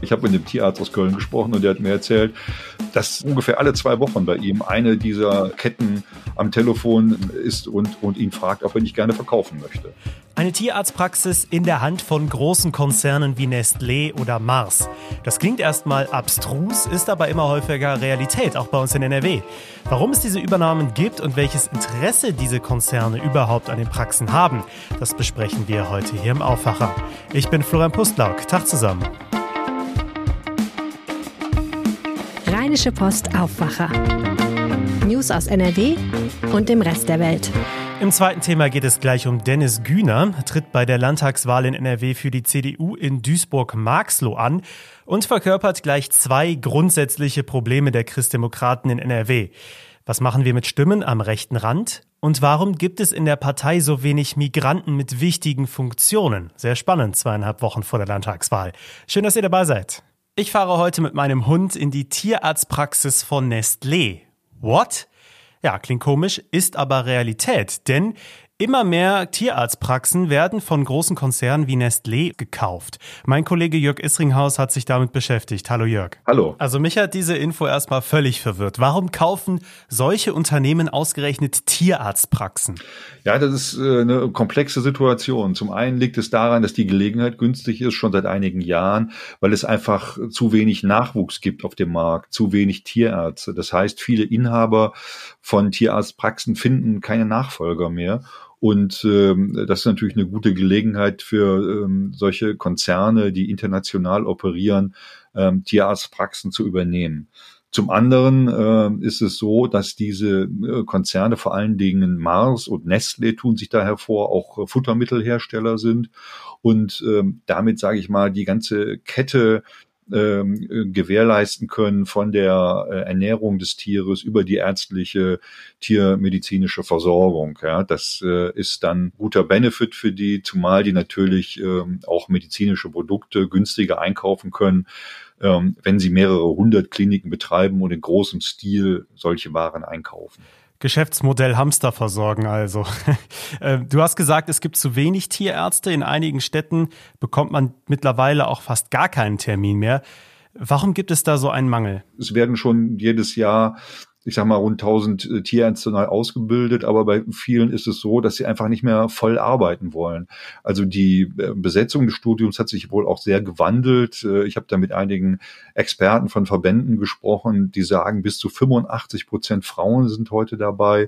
Ich habe mit dem Tierarzt aus Köln gesprochen und der hat mir erzählt, dass ungefähr alle zwei Wochen bei ihm eine dieser Ketten am Telefon ist und, und ihn fragt, ob er nicht gerne verkaufen möchte. Eine Tierarztpraxis in der Hand von großen Konzernen wie Nestlé oder Mars. Das klingt erstmal abstrus, ist aber immer häufiger Realität, auch bei uns in NRW. Warum es diese Übernahmen gibt und welches Interesse diese Konzerne überhaupt an den Praxen haben, das besprechen wir heute hier im Aufwacher. Ich bin Florian Pustlauk. Tag zusammen. Rheinische Post Aufwacher. News aus NRW und dem Rest der Welt. Im zweiten Thema geht es gleich um Dennis Güner, tritt bei der Landtagswahl in NRW für die CDU in Duisburg-Marxloh an und verkörpert gleich zwei grundsätzliche Probleme der Christdemokraten in NRW. Was machen wir mit Stimmen am rechten Rand? Und warum gibt es in der Partei so wenig Migranten mit wichtigen Funktionen? Sehr spannend, zweieinhalb Wochen vor der Landtagswahl. Schön, dass ihr dabei seid. Ich fahre heute mit meinem Hund in die Tierarztpraxis von Nestlé. What? Ja, klingt komisch, ist aber Realität, denn Immer mehr Tierarztpraxen werden von großen Konzernen wie Nestlé gekauft. Mein Kollege Jörg Isringhaus hat sich damit beschäftigt. Hallo Jörg. Hallo. Also mich hat diese Info erstmal völlig verwirrt. Warum kaufen solche Unternehmen ausgerechnet Tierarztpraxen? Ja, das ist äh, eine komplexe Situation. Zum einen liegt es daran, dass die Gelegenheit günstig ist, schon seit einigen Jahren, weil es einfach zu wenig Nachwuchs gibt auf dem Markt, zu wenig Tierärzte. Das heißt, viele Inhaber von Tierarztpraxen finden keine Nachfolger mehr. Und ähm, das ist natürlich eine gute Gelegenheit für ähm, solche Konzerne, die international operieren, ähm, Tierarztpraxen zu übernehmen. Zum anderen äh, ist es so, dass diese äh, Konzerne, vor allen Dingen Mars und Nestle, tun sich da hervor, auch äh, Futtermittelhersteller sind und ähm, damit, sage ich mal, die ganze Kette ähm, gewährleisten können von der äh, Ernährung des Tieres über die ärztliche tiermedizinische Versorgung. Ja, das äh, ist dann guter Benefit für die, zumal die natürlich ähm, auch medizinische Produkte günstiger einkaufen können, ähm, wenn sie mehrere hundert Kliniken betreiben und in großem Stil solche Waren einkaufen. Geschäftsmodell Hamster versorgen also. Ähm, du hast gesagt, es gibt zu wenig Tierärzte. In einigen Städten bekommt man mittlerweile auch fast gar keinen Termin mehr. Warum gibt es da so einen Mangel? Es werden schon jedes Jahr ich sag mal, rund 1000 äh, Tierärzte neu ausgebildet, aber bei vielen ist es so, dass sie einfach nicht mehr voll arbeiten wollen. Also die äh, Besetzung des Studiums hat sich wohl auch sehr gewandelt. Äh, ich habe da mit einigen Experten von Verbänden gesprochen, die sagen, bis zu 85 Prozent Frauen sind heute dabei.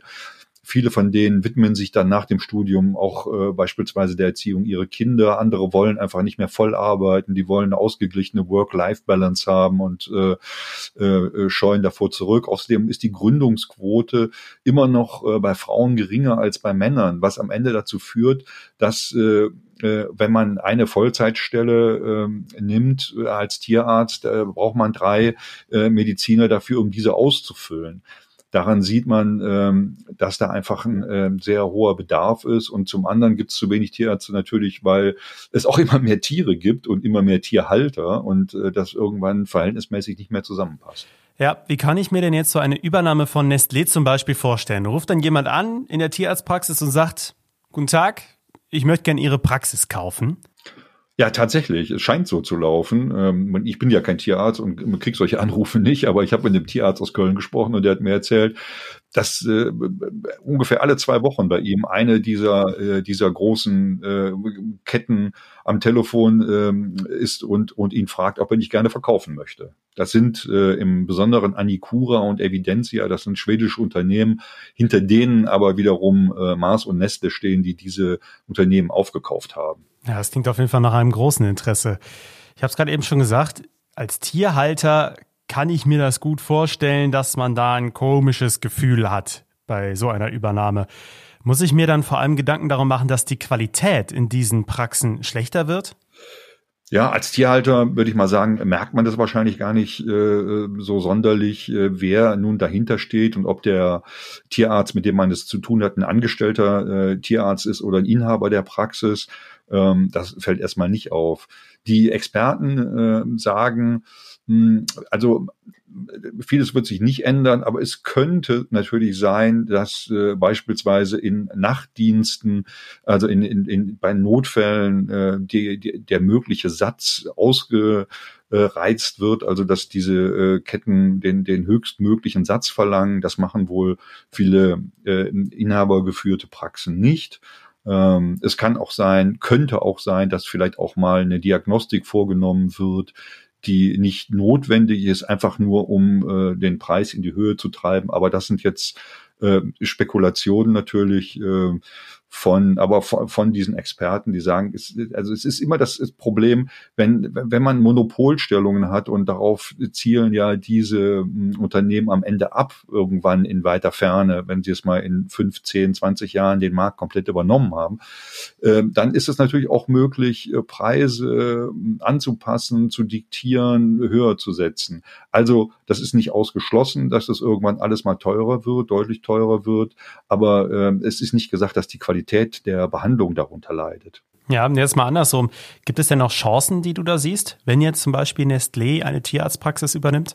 Viele von denen widmen sich dann nach dem Studium auch äh, beispielsweise der Erziehung ihrer Kinder. Andere wollen einfach nicht mehr voll arbeiten. Die wollen eine ausgeglichene Work-Life-Balance haben und äh, äh, scheuen davor zurück. Außerdem ist die Gründungsquote immer noch äh, bei Frauen geringer als bei Männern, was am Ende dazu führt, dass äh, äh wenn man eine Vollzeitstelle äh, nimmt äh, als Tierarzt, äh, braucht man drei äh, Mediziner dafür, um diese auszufüllen. Daran sieht man, ähm, dass da einfach ein äh, sehr hoher Bedarf ist. Und zum anderen gibt es zu wenig Tierärzte natürlich, weil es auch immer mehr Tiere gibt und immer mehr Tierhalter und äh, das irgendwann verhältnismäßig nicht mehr zusammenpasst. Ja, wie kann ich mir denn jetzt so eine Übernahme von Nestlé zum Beispiel vorstellen? Ruft dann jemand an in der Tierarztpraxis und sagt, Guten Tag, ich möchte gerne Ihre Praxis kaufen. Ja, tatsächlich. Es scheint so zu laufen. Ähm, ich bin ja kein Tierarzt und kriege solche Anrufe nicht, aber ich habe mit dem Tierarzt aus Köln gesprochen und der hat mir erzählt, dass äh, ungefähr alle zwei Wochen bei ihm eine dieser, äh, dieser großen äh, Ketten am Telefon ähm, ist und, und ihn fragt, ob er nicht gerne verkaufen möchte. Das sind im Besonderen Anicura und Evidentia, das sind schwedische Unternehmen, hinter denen aber wiederum Mars und Nestle stehen, die diese Unternehmen aufgekauft haben. Ja, das klingt auf jeden Fall nach einem großen Interesse. Ich habe es gerade eben schon gesagt, als Tierhalter kann ich mir das gut vorstellen, dass man da ein komisches Gefühl hat bei so einer Übernahme. Muss ich mir dann vor allem Gedanken darum machen, dass die Qualität in diesen Praxen schlechter wird? Ja, als Tierhalter würde ich mal sagen, merkt man das wahrscheinlich gar nicht äh, so sonderlich, äh, wer nun dahinter steht und ob der Tierarzt, mit dem man es zu tun hat, ein angestellter äh, Tierarzt ist oder ein Inhaber der Praxis. Ähm, das fällt erstmal nicht auf. Die Experten äh, sagen, hm, also vieles wird sich nicht ändern, aber es könnte natürlich sein, dass äh, beispielsweise in Nachtdiensten, also in, in, in bei Notfällen, äh, die, die, der mögliche Satz ausgereizt wird, also dass diese äh, Ketten den, den höchstmöglichen Satz verlangen. Das machen wohl viele äh, inhabergeführte Praxen nicht. Ähm, es kann auch sein, könnte auch sein, dass vielleicht auch mal eine Diagnostik vorgenommen wird, die nicht notwendig ist, einfach nur um äh, den Preis in die Höhe zu treiben. Aber das sind jetzt äh, Spekulationen natürlich. Äh, von, aber von, von diesen Experten, die sagen, es, also es ist immer das Problem, wenn, wenn man Monopolstellungen hat und darauf zielen ja diese hm, Unternehmen am Ende ab, irgendwann in weiter Ferne, wenn sie es mal in 15, 20 Jahren den Markt komplett übernommen haben, äh, dann ist es natürlich auch möglich, äh, Preise hm, anzupassen, zu diktieren, höher zu setzen. Also das ist nicht ausgeschlossen, dass das irgendwann alles mal teurer wird, deutlich teurer wird, aber äh, es ist nicht gesagt, dass die Qualität Qualität der Behandlung darunter leidet. Ja, jetzt mal andersrum. Gibt es denn noch Chancen, die du da siehst, wenn jetzt zum Beispiel Nestlé eine Tierarztpraxis übernimmt?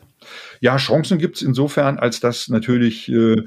Ja, Chancen gibt es insofern, als dass natürlich äh,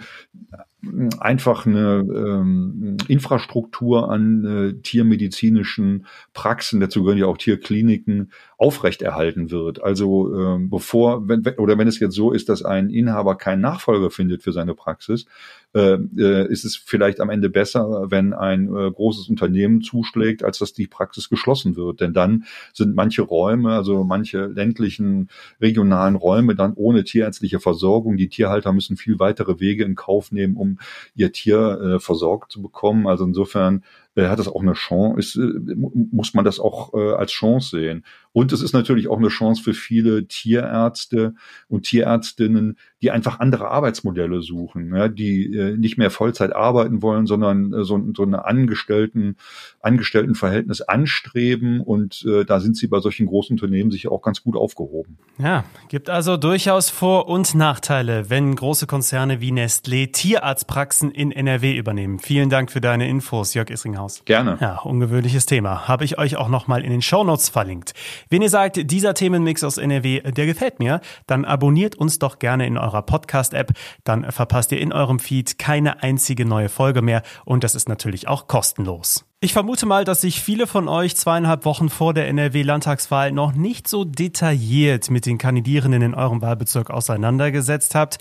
einfach eine ähm, Infrastruktur an äh, tiermedizinischen Praxen, dazu gehören ja auch Tierkliniken, aufrechterhalten wird. Also ähm, bevor, wenn, oder wenn es jetzt so ist, dass ein Inhaber keinen Nachfolger findet für seine Praxis, äh, äh, ist es vielleicht am Ende besser, wenn ein äh, großes Unternehmen zuschlägt, als dass die Praxis geschlossen wird. Denn dann sind manche Räume, also manche ländlichen, regionalen Räume dann ohne tierärztliche Versorgung. Die Tierhalter müssen viel weitere Wege in Kauf nehmen, um ihr Tier äh, versorgt zu bekommen. Also insofern hat das auch eine Chance, ist, äh, muss man das auch äh, als Chance sehen. Und es ist natürlich auch eine Chance für viele Tierärzte und Tierärztinnen, die einfach andere Arbeitsmodelle suchen, ja, die äh, nicht mehr Vollzeit arbeiten wollen, sondern so, so eine Angestellten, Angestelltenverhältnis anstreben. Und äh, da sind sie bei solchen großen Unternehmen sicher auch ganz gut aufgehoben. Ja, gibt also durchaus Vor- und Nachteile, wenn große Konzerne wie Nestlé Tierarztpraxen in NRW übernehmen. Vielen Dank für deine Infos, Jörg Isringhaus. Gerne. Ja, ungewöhnliches Thema. Habe ich euch auch nochmal in den Shownotes verlinkt. Wenn ihr sagt, dieser Themenmix aus NRW, der gefällt mir, dann abonniert uns doch gerne in eurer Podcast-App. Dann verpasst ihr in eurem Feed keine einzige neue Folge mehr und das ist natürlich auch kostenlos. Ich vermute mal, dass sich viele von euch zweieinhalb Wochen vor der NRW-Landtagswahl noch nicht so detailliert mit den Kandidierenden in eurem Wahlbezirk auseinandergesetzt habt.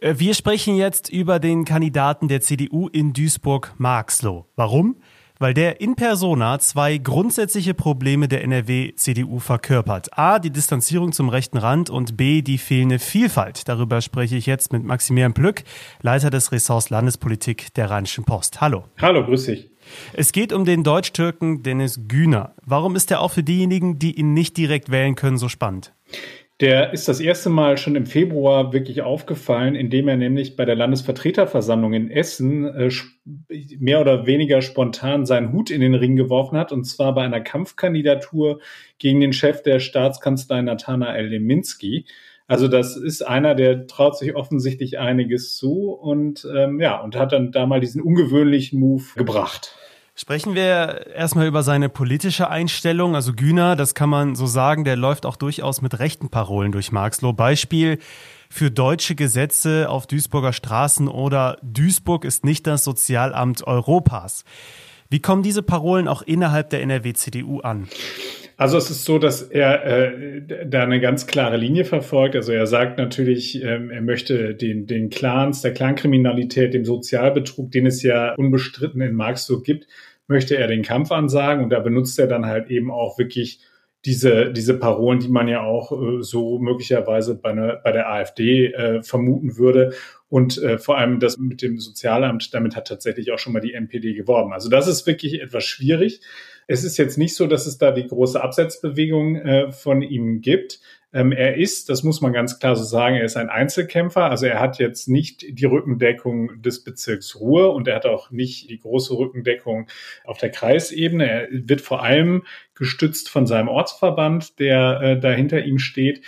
Äh, wir sprechen jetzt über den Kandidaten der CDU in Duisburg-Marxloh. Warum? weil der in persona zwei grundsätzliche Probleme der NRW-CDU verkörpert. A, die Distanzierung zum rechten Rand und B, die fehlende Vielfalt. Darüber spreche ich jetzt mit Maximilian Plück, Leiter des Ressorts Landespolitik der Rheinischen Post. Hallo. Hallo, grüß dich. Es geht um den Deutsch-Türken Dennis Güner. Warum ist er auch für diejenigen, die ihn nicht direkt wählen können, so spannend? Der ist das erste Mal schon im Februar wirklich aufgefallen, indem er nämlich bei der Landesvertreterversammlung in Essen äh, mehr oder weniger spontan seinen Hut in den Ring geworfen hat, und zwar bei einer Kampfkandidatur gegen den Chef der Staatskanzlei Nathanael Leminski. Also das ist einer, der traut sich offensichtlich einiges zu und ähm, ja, und hat dann da mal diesen ungewöhnlichen Move gebracht. Sprechen wir erstmal über seine politische Einstellung. Also Güner, das kann man so sagen, der läuft auch durchaus mit rechten Parolen durch Marxloh. Beispiel für deutsche Gesetze auf Duisburger Straßen oder Duisburg ist nicht das Sozialamt Europas. Wie kommen diese Parolen auch innerhalb der NRW-CDU an? Also es ist so, dass er äh, da eine ganz klare Linie verfolgt. Also er sagt natürlich, ähm, er möchte den, den Clans, der Clankriminalität, dem Sozialbetrug, den es ja unbestritten in Marx so gibt, möchte er den Kampf ansagen. Und da benutzt er dann halt eben auch wirklich diese, diese Parolen, die man ja auch äh, so möglicherweise bei, ne, bei der AfD äh, vermuten würde. Und äh, vor allem das mit dem Sozialamt, damit hat tatsächlich auch schon mal die NPD geworben. Also das ist wirklich etwas schwierig. Es ist jetzt nicht so, dass es da die große Absetzbewegung äh, von ihm gibt. Ähm, er ist, das muss man ganz klar so sagen, er ist ein Einzelkämpfer. Also er hat jetzt nicht die Rückendeckung des Bezirks Ruhr und er hat auch nicht die große Rückendeckung auf der Kreisebene. Er wird vor allem gestützt von seinem Ortsverband, der äh, dahinter ihm steht.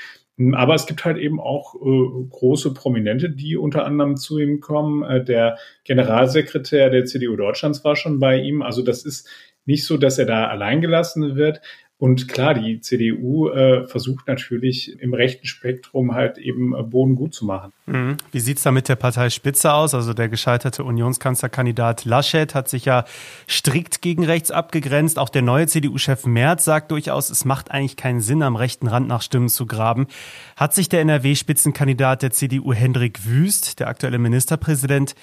Aber es gibt halt eben auch äh, große Prominente, die unter anderem zu ihm kommen. Äh, der Generalsekretär der CDU Deutschlands war schon bei ihm. Also das ist nicht so, dass er da allein gelassen wird. Und klar, die CDU äh, versucht natürlich im rechten Spektrum halt eben äh, Boden gut zu machen. Mhm. Wie sieht's da mit der Parteispitze aus? Also der gescheiterte Unionskanzlerkandidat Laschet hat sich ja strikt gegen rechts abgegrenzt. Auch der neue CDU-Chef Merz sagt durchaus, es macht eigentlich keinen Sinn, am rechten Rand nach Stimmen zu graben. Hat sich der NRW-Spitzenkandidat der CDU Hendrik Wüst, der aktuelle Ministerpräsident,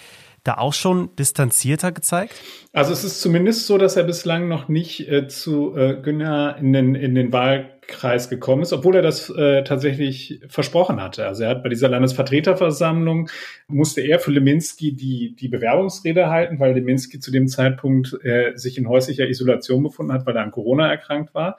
da auch schon distanzierter gezeigt? Also es ist zumindest so, dass er bislang noch nicht äh, zu äh, Günner in den, in den Wahlkreis gekommen ist, obwohl er das äh, tatsächlich versprochen hatte. Also er hat bei dieser Landesvertreterversammlung musste er für Leminski die, die Bewerbungsrede halten, weil Leminski zu dem Zeitpunkt äh, sich in häuslicher Isolation befunden hat, weil er an Corona erkrankt war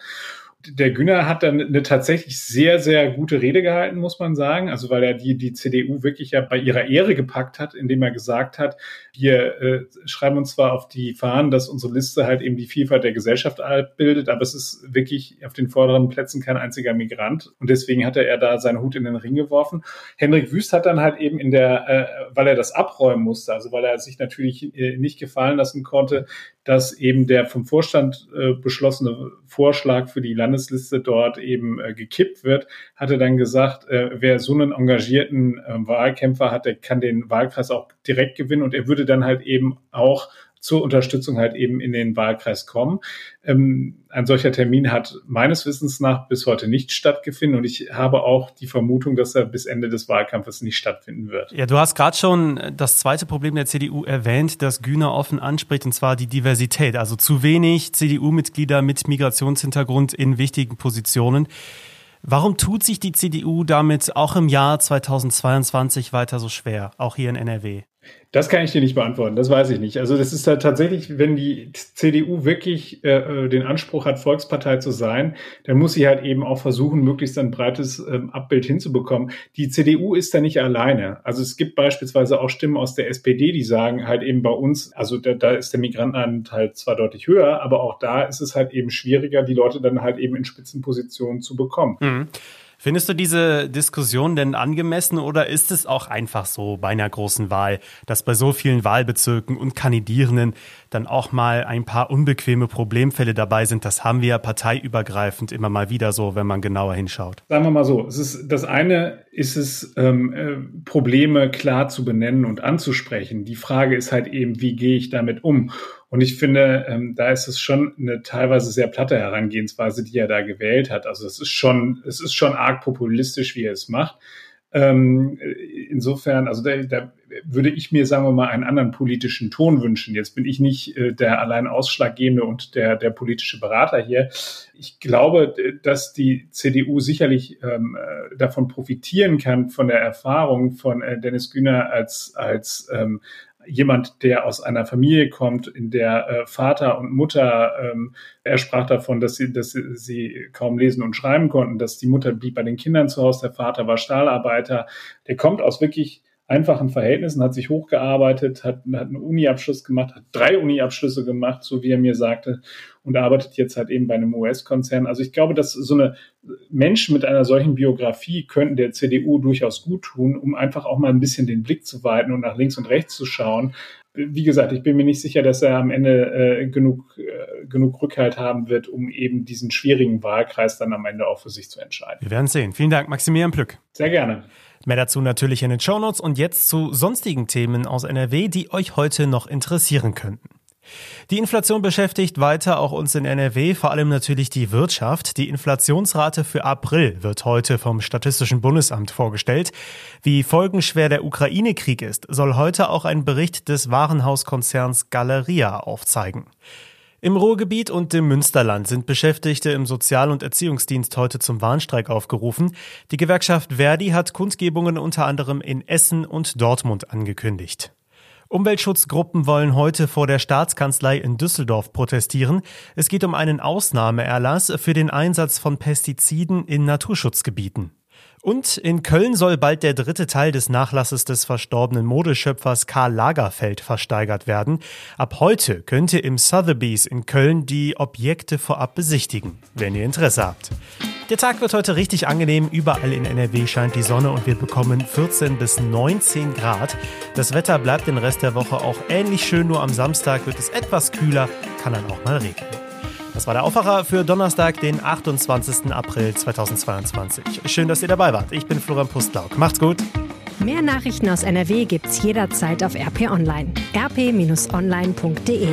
der Günner hat dann eine tatsächlich sehr, sehr gute Rede gehalten, muss man sagen. Also weil er die, die CDU wirklich ja bei ihrer Ehre gepackt hat, indem er gesagt hat, wir äh, schreiben uns zwar auf die Fahnen, dass unsere Liste halt eben die Vielfalt der Gesellschaft bildet, aber es ist wirklich auf den vorderen Plätzen kein einziger Migrant. Und deswegen hatte er da seinen Hut in den Ring geworfen. Henrik Wüst hat dann halt eben in der, äh, weil er das abräumen musste, also weil er sich natürlich äh, nicht gefallen lassen konnte, dass eben der vom Vorstand äh, beschlossene Vorschlag für die Landesliste dort eben äh, gekippt wird, hatte dann gesagt, äh, wer so einen engagierten äh, Wahlkämpfer hat, der kann den Wahlkreis auch direkt gewinnen. Und er würde dann halt eben auch zur Unterstützung halt eben in den Wahlkreis kommen. Ähm, ein solcher Termin hat meines Wissens nach bis heute nicht stattgefunden und ich habe auch die Vermutung, dass er bis Ende des Wahlkampfes nicht stattfinden wird. Ja, du hast gerade schon das zweite Problem der CDU erwähnt, das Güner offen anspricht, und zwar die Diversität. Also zu wenig CDU-Mitglieder mit Migrationshintergrund in wichtigen Positionen. Warum tut sich die CDU damit auch im Jahr 2022 weiter so schwer, auch hier in NRW? Das kann ich dir nicht beantworten, das weiß ich nicht. Also das ist halt tatsächlich, wenn die CDU wirklich äh, äh, den Anspruch hat, Volkspartei zu sein, dann muss sie halt eben auch versuchen, möglichst ein breites ähm, Abbild hinzubekommen. Die CDU ist da nicht alleine. Also es gibt beispielsweise auch Stimmen aus der SPD, die sagen halt eben bei uns, also da, da ist der Migrantenanteil zwar deutlich höher, aber auch da ist es halt eben schwieriger, die Leute dann halt eben in Spitzenpositionen zu bekommen. Mhm. Findest du diese Diskussion denn angemessen oder ist es auch einfach so bei einer großen Wahl, dass bei so vielen Wahlbezirken und Kandidierenden dann auch mal ein paar unbequeme Problemfälle dabei sind? Das haben wir ja parteiübergreifend immer mal wieder so, wenn man genauer hinschaut. Sagen wir mal so, es ist, das eine ist es, ähm, äh, Probleme klar zu benennen und anzusprechen. Die Frage ist halt eben, wie gehe ich damit um? Und ich finde, ähm, da ist es schon eine teilweise sehr platte Herangehensweise, die er da gewählt hat. Also es ist schon, es ist schon arg populistisch, wie er es macht. Ähm, insofern, also da, da würde ich mir, sagen wir mal, einen anderen politischen Ton wünschen. Jetzt bin ich nicht äh, der allein ausschlaggebende und der, der politische Berater hier. Ich glaube, dass die CDU sicherlich ähm, äh, davon profitieren kann, von der Erfahrung von äh, Dennis Güner als, als ähm, jemand, der aus einer Familie kommt, in der äh, Vater und Mutter, ähm, er sprach davon, dass sie, dass sie, sie kaum lesen und schreiben konnten, dass die Mutter blieb bei den Kindern zu Hause, der Vater war Stahlarbeiter. Der kommt aus wirklich einfachen Verhältnissen, hat sich hochgearbeitet, hat, hat einen Uni-Abschluss gemacht, hat drei Uni-Abschlüsse gemacht, so wie er mir sagte, und arbeitet jetzt halt eben bei einem US-Konzern. Also ich glaube, dass so eine Menschen mit einer solchen Biografie könnten der CDU durchaus gut tun, um einfach auch mal ein bisschen den Blick zu weiten und nach links und rechts zu schauen. Wie gesagt, ich bin mir nicht sicher, dass er am Ende äh, genug, äh, genug Rückhalt haben wird, um eben diesen schwierigen Wahlkreis dann am Ende auch für sich zu entscheiden. Wir werden sehen. Vielen Dank, Maximilian Plück. Sehr gerne. Mehr dazu natürlich in den Shownotes und jetzt zu sonstigen Themen aus NRW, die euch heute noch interessieren könnten. Die Inflation beschäftigt weiter auch uns in NRW, vor allem natürlich die Wirtschaft. Die Inflationsrate für April wird heute vom Statistischen Bundesamt vorgestellt. Wie folgenschwer der Ukraine-Krieg ist, soll heute auch ein Bericht des Warenhauskonzerns Galeria aufzeigen. Im Ruhrgebiet und im Münsterland sind Beschäftigte im Sozial- und Erziehungsdienst heute zum Warnstreik aufgerufen. Die Gewerkschaft Verdi hat Kundgebungen unter anderem in Essen und Dortmund angekündigt. Umweltschutzgruppen wollen heute vor der Staatskanzlei in Düsseldorf protestieren. Es geht um einen Ausnahmeerlass für den Einsatz von Pestiziden in Naturschutzgebieten. Und in Köln soll bald der dritte Teil des Nachlasses des verstorbenen Modeschöpfers Karl Lagerfeld versteigert werden. Ab heute könnt ihr im Sotheby's in Köln die Objekte vorab besichtigen, wenn ihr Interesse habt. Der Tag wird heute richtig angenehm. Überall in NRW scheint die Sonne und wir bekommen 14 bis 19 Grad. Das Wetter bleibt den Rest der Woche auch ähnlich schön, nur am Samstag wird es etwas kühler, kann dann auch mal regnen. Das war der Aufwacher für Donnerstag, den 28. April 2022. Schön, dass ihr dabei wart. Ich bin Florian Pustlauk. Macht's gut. Mehr Nachrichten aus NRW gibt's jederzeit auf RP Online. rp-online.de